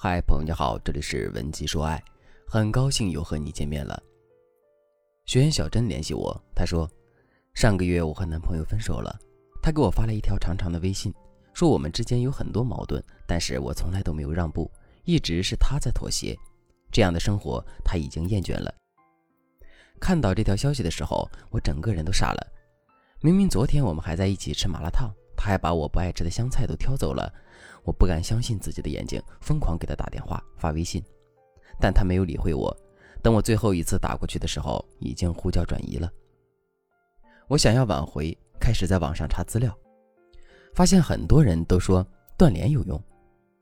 嗨，朋友你好，这里是文姬说爱，很高兴又和你见面了。学员小珍联系我，她说上个月我和男朋友分手了，她给我发了一条长长的微信，说我们之间有很多矛盾，但是我从来都没有让步，一直是他在妥协，这样的生活他已经厌倦了。看到这条消息的时候，我整个人都傻了。明明昨天我们还在一起吃麻辣烫，他还把我不爱吃的香菜都挑走了。我不敢相信自己的眼睛，疯狂给他打电话发微信，但他没有理会我。等我最后一次打过去的时候，已经呼叫转移了。我想要挽回，开始在网上查资料，发现很多人都说断联有用，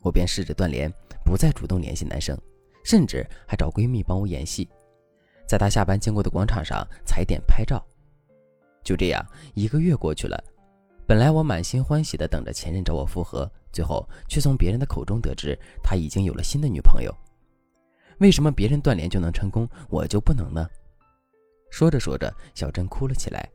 我便试着断联，不再主动联系男生，甚至还找闺蜜帮我演戏，在他下班经过的广场上踩点拍照。就这样，一个月过去了。本来我满心欢喜的等着前任找我复合，最后却从别人的口中得知他已经有了新的女朋友。为什么别人断联就能成功，我就不能呢？说着说着，小珍哭了起来。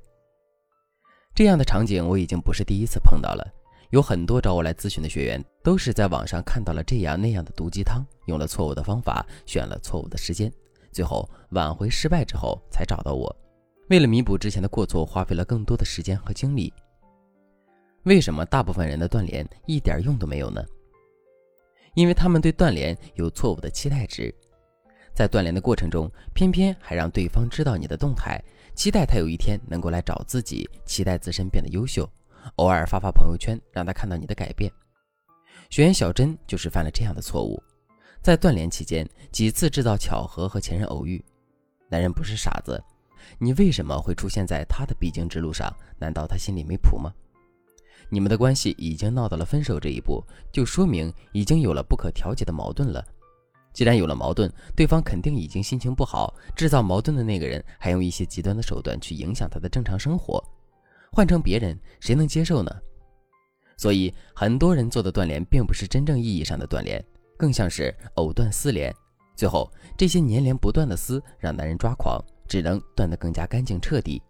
这样的场景我已经不是第一次碰到了，有很多找我来咨询的学员都是在网上看到了这样那样的毒鸡汤，用了错误的方法，选了错误的时间，最后挽回失败之后才找到我。为了弥补之前的过错，花费了更多的时间和精力。为什么大部分人的断联一点用都没有呢？因为他们对断联有错误的期待值，在断联的过程中，偏偏还让对方知道你的动态，期待他有一天能够来找自己，期待自身变得优秀，偶尔发发朋友圈让他看到你的改变。学员小珍就是犯了这样的错误，在断联期间几次制造巧合和前任偶遇。男人不是傻子，你为什么会出现在他的必经之路上？难道他心里没谱吗？你们的关系已经闹到了分手这一步，就说明已经有了不可调解的矛盾了。既然有了矛盾，对方肯定已经心情不好。制造矛盾的那个人还用一些极端的手段去影响他的正常生活，换成别人，谁能接受呢？所以，很多人做的断联并不是真正意义上的断联，更像是藕断丝连。最后，这些粘连不断的丝让男人抓狂，只能断得更加干净彻底。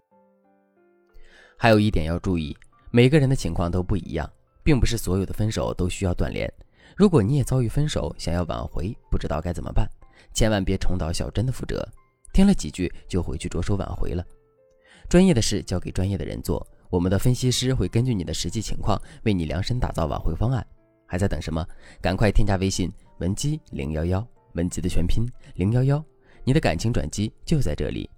还有一点要注意。每个人的情况都不一样，并不是所有的分手都需要断联。如果你也遭遇分手，想要挽回，不知道该怎么办，千万别重蹈小珍的覆辙，听了几句就回去着手挽回了。专业的事交给专业的人做，我们的分析师会根据你的实际情况为你量身打造挽回方案。还在等什么？赶快添加微信文姬零幺幺，文姬的全拼零幺幺，你的感情转机就在这里。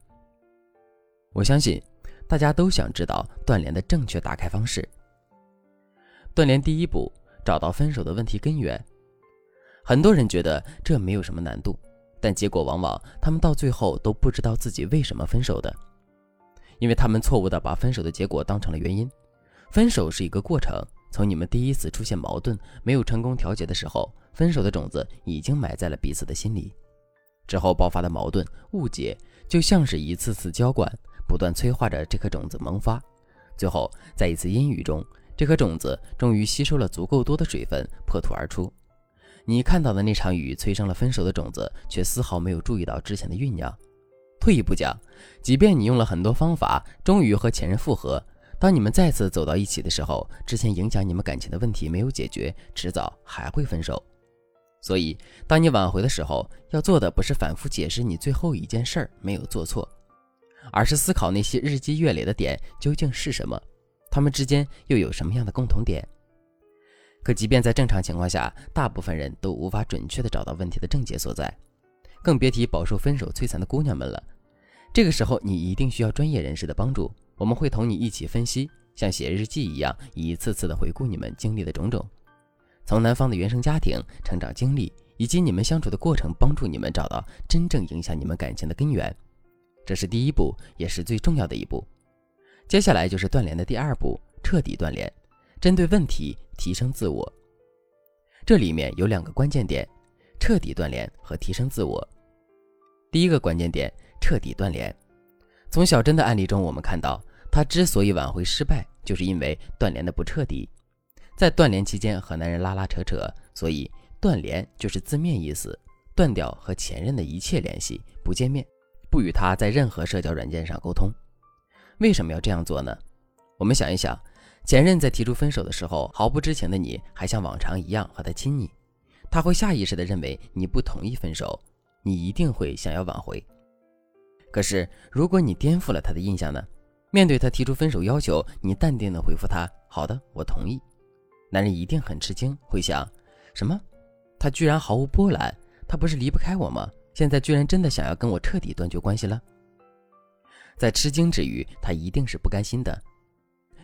我相信。大家都想知道断联的正确打开方式。断联第一步，找到分手的问题根源。很多人觉得这没有什么难度，但结果往往他们到最后都不知道自己为什么分手的，因为他们错误的把分手的结果当成了原因。分手是一个过程，从你们第一次出现矛盾没有成功调节的时候，分手的种子已经埋在了彼此的心里。之后爆发的矛盾误解，就像是一次次浇灌。不断催化着这颗种子萌发，最后在一次阴雨中，这颗种子终于吸收了足够多的水分，破土而出。你看到的那场雨催生了分手的种子，却丝毫没有注意到之前的酝酿。退一步讲，即便你用了很多方法，终于和前任复合，当你们再次走到一起的时候，之前影响你们感情的问题没有解决，迟早还会分手。所以，当你挽回的时候，要做的不是反复解释你最后一件事儿没有做错。而是思考那些日积月累的点究竟是什么，他们之间又有什么样的共同点？可即便在正常情况下，大部分人都无法准确地找到问题的症结所在，更别提饱受分手摧残的姑娘们了。这个时候，你一定需要专业人士的帮助。我们会同你一起分析，像写日记一样，一次次地回顾你们经历的种种，从男方的原生家庭、成长经历以及你们相处的过程，帮助你们找到真正影响你们感情的根源。这是第一步，也是最重要的一步。接下来就是断联的第二步，彻底断联，针对问题提升自我。这里面有两个关键点：彻底断联和提升自我。第一个关键点，彻底断联。从小珍的案例中，我们看到，她之所以挽回失败，就是因为断联的不彻底。在断联期间和男人拉拉扯扯，所以断联就是字面意思，断掉和前任的一切联系，不见面。不与他在任何社交软件上沟通，为什么要这样做呢？我们想一想，前任在提出分手的时候，毫不知情的你还像往常一样和他亲昵，他会下意识的认为你不同意分手，你一定会想要挽回。可是，如果你颠覆了他的印象呢？面对他提出分手要求，你淡定的回复他：“好的，我同意。”男人一定很吃惊，会想：什么？他居然毫无波澜？他不是离不开我吗？现在居然真的想要跟我彻底断绝关系了？在吃惊之余，他一定是不甘心的，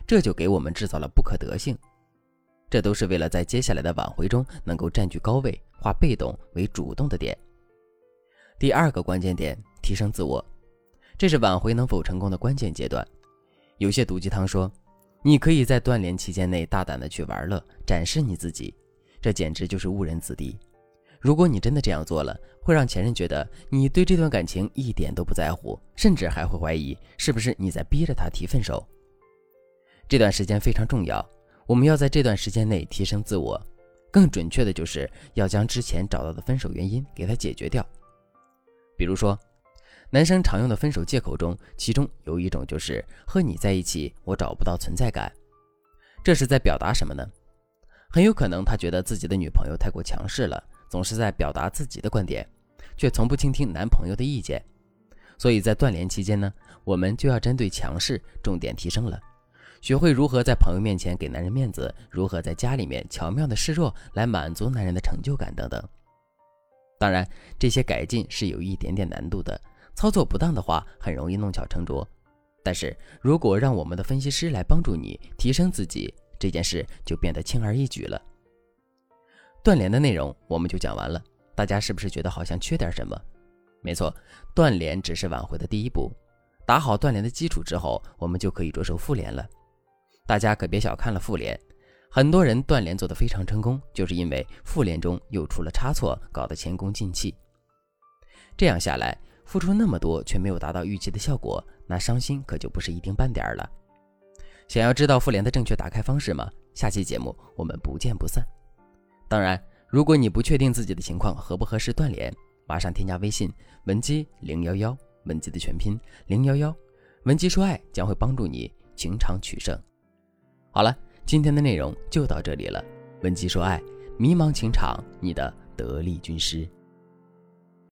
这就给我们制造了不可得性。这都是为了在接下来的挽回中能够占据高位，化被动为主动的点。第二个关键点，提升自我。这是挽回能否成功的关键阶段。有些毒鸡汤说，你可以在断联期间内大胆的去玩乐，展示你自己，这简直就是误人子弟。如果你真的这样做了，会让前任觉得你对这段感情一点都不在乎，甚至还会怀疑是不是你在逼着他提分手。这段时间非常重要，我们要在这段时间内提升自我，更准确的就是要将之前找到的分手原因给他解决掉。比如说。男生常用的分手借口中，其中有一种就是和你在一起，我找不到存在感。这是在表达什么呢？很有可能他觉得自己的女朋友太过强势了，总是在表达自己的观点，却从不倾听男朋友的意见。所以在断联期间呢，我们就要针对强势重点提升了，学会如何在朋友面前给男人面子，如何在家里面巧妙的示弱来满足男人的成就感等等。当然，这些改进是有一点点难度的。操作不当的话，很容易弄巧成拙。但是如果让我们的分析师来帮助你提升自己，这件事就变得轻而易举了。断联的内容我们就讲完了，大家是不是觉得好像缺点什么？没错，断联只是挽回的第一步。打好断联的基础之后，我们就可以着手复联了。大家可别小看了复联，很多人断联做得非常成功，就是因为复联中又出了差错，搞得前功尽弃。这样下来。付出那么多却没有达到预期的效果，那伤心可就不是一丁半点儿了。想要知道复联的正确打开方式吗？下期节目我们不见不散。当然，如果你不确定自己的情况合不合适断联，马上添加微信文姬零幺幺，文姬的全拼零幺幺，文姬说爱将会帮助你情场取胜。好了，今天的内容就到这里了。文姬说爱，迷茫情场你的得力军师。